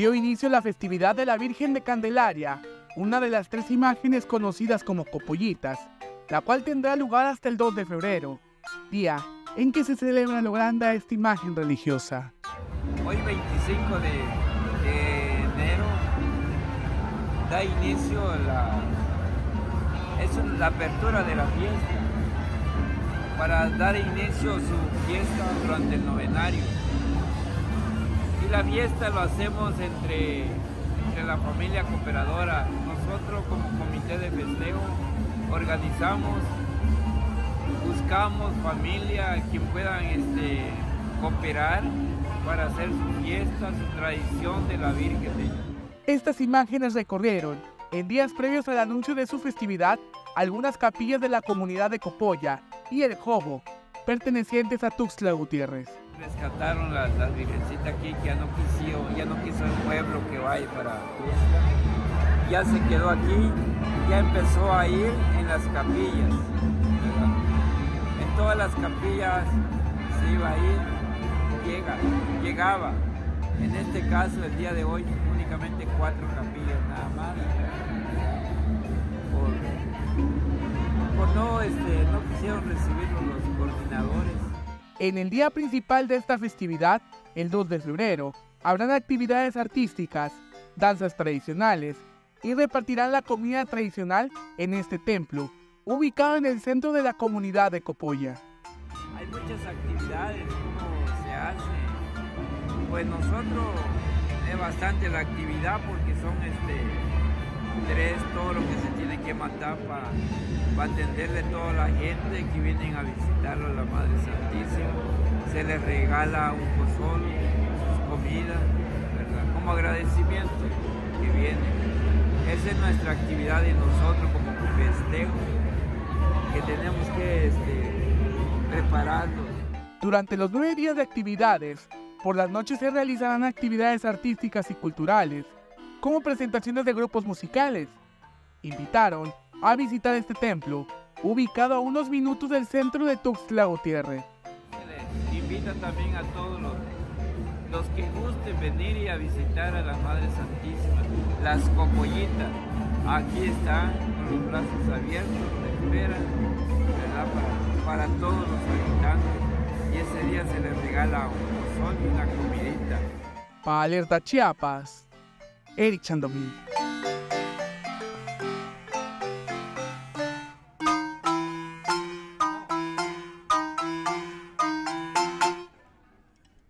dio inicio la festividad de la Virgen de Candelaria, una de las tres imágenes conocidas como copollitas, la cual tendrá lugar hasta el 2 de febrero, día en que se celebra logrando esta imagen religiosa. Hoy 25 de, enero da inicio la, es la apertura de la fiesta para dar inicio a su fiesta durante el novenario. La fiesta lo hacemos entre, entre la familia cooperadora. Nosotros como comité de festejo organizamos, buscamos familia quien puedan este, cooperar para hacer su fiesta, su tradición de la Virgen. Estas imágenes recorrieron, en días previos al anuncio de su festividad, algunas capillas de la comunidad de Copolla y El Jobo, pertenecientes a Tuxtla Gutiérrez. Rescataron las, virgencitas aquí que ya no quiso, ya no quiso el pueblo que vaya para Tuxtla. Ya se quedó aquí, ya empezó a ir en las capillas. En todas las capillas se iba a ir, llega, llegaba. En este caso, el día de hoy, únicamente cuatro capillas nada más. No, este, no quisieron recibirlo los coordinadores. En el día principal de esta festividad, el 2 de febrero, habrán actividades artísticas, danzas tradicionales y repartirán la comida tradicional en este templo, ubicado en el centro de la comunidad de Copolla. Hay muchas actividades, ¿cómo se hace? Pues nosotros es bastante la actividad porque son este, lo que se tiene que matar para atenderle a toda la gente que vienen a visitarlo a la Madre Santísima. Se les regala un pozol, sus comidas, ¿verdad? como agradecimiento que vienen. Esa es nuestra actividad y nosotros como festejo que tenemos que este, prepararnos. Durante los nueve días de actividades, por las noches se realizarán actividades artísticas y culturales, como presentaciones de grupos musicales. Invitaron a visitar este templo, ubicado a unos minutos del centro de Tuxtla Gutiérrez. Invita también a todos los, los que gusten venir y a visitar a la Madre Santísima, las copollitas. Aquí están con los brazos abiertos, de esperan, Para, todos los habitantes. Y ese día se les regala un sol y una comidita. Para Alerta Chiapas, Eric Chandomí.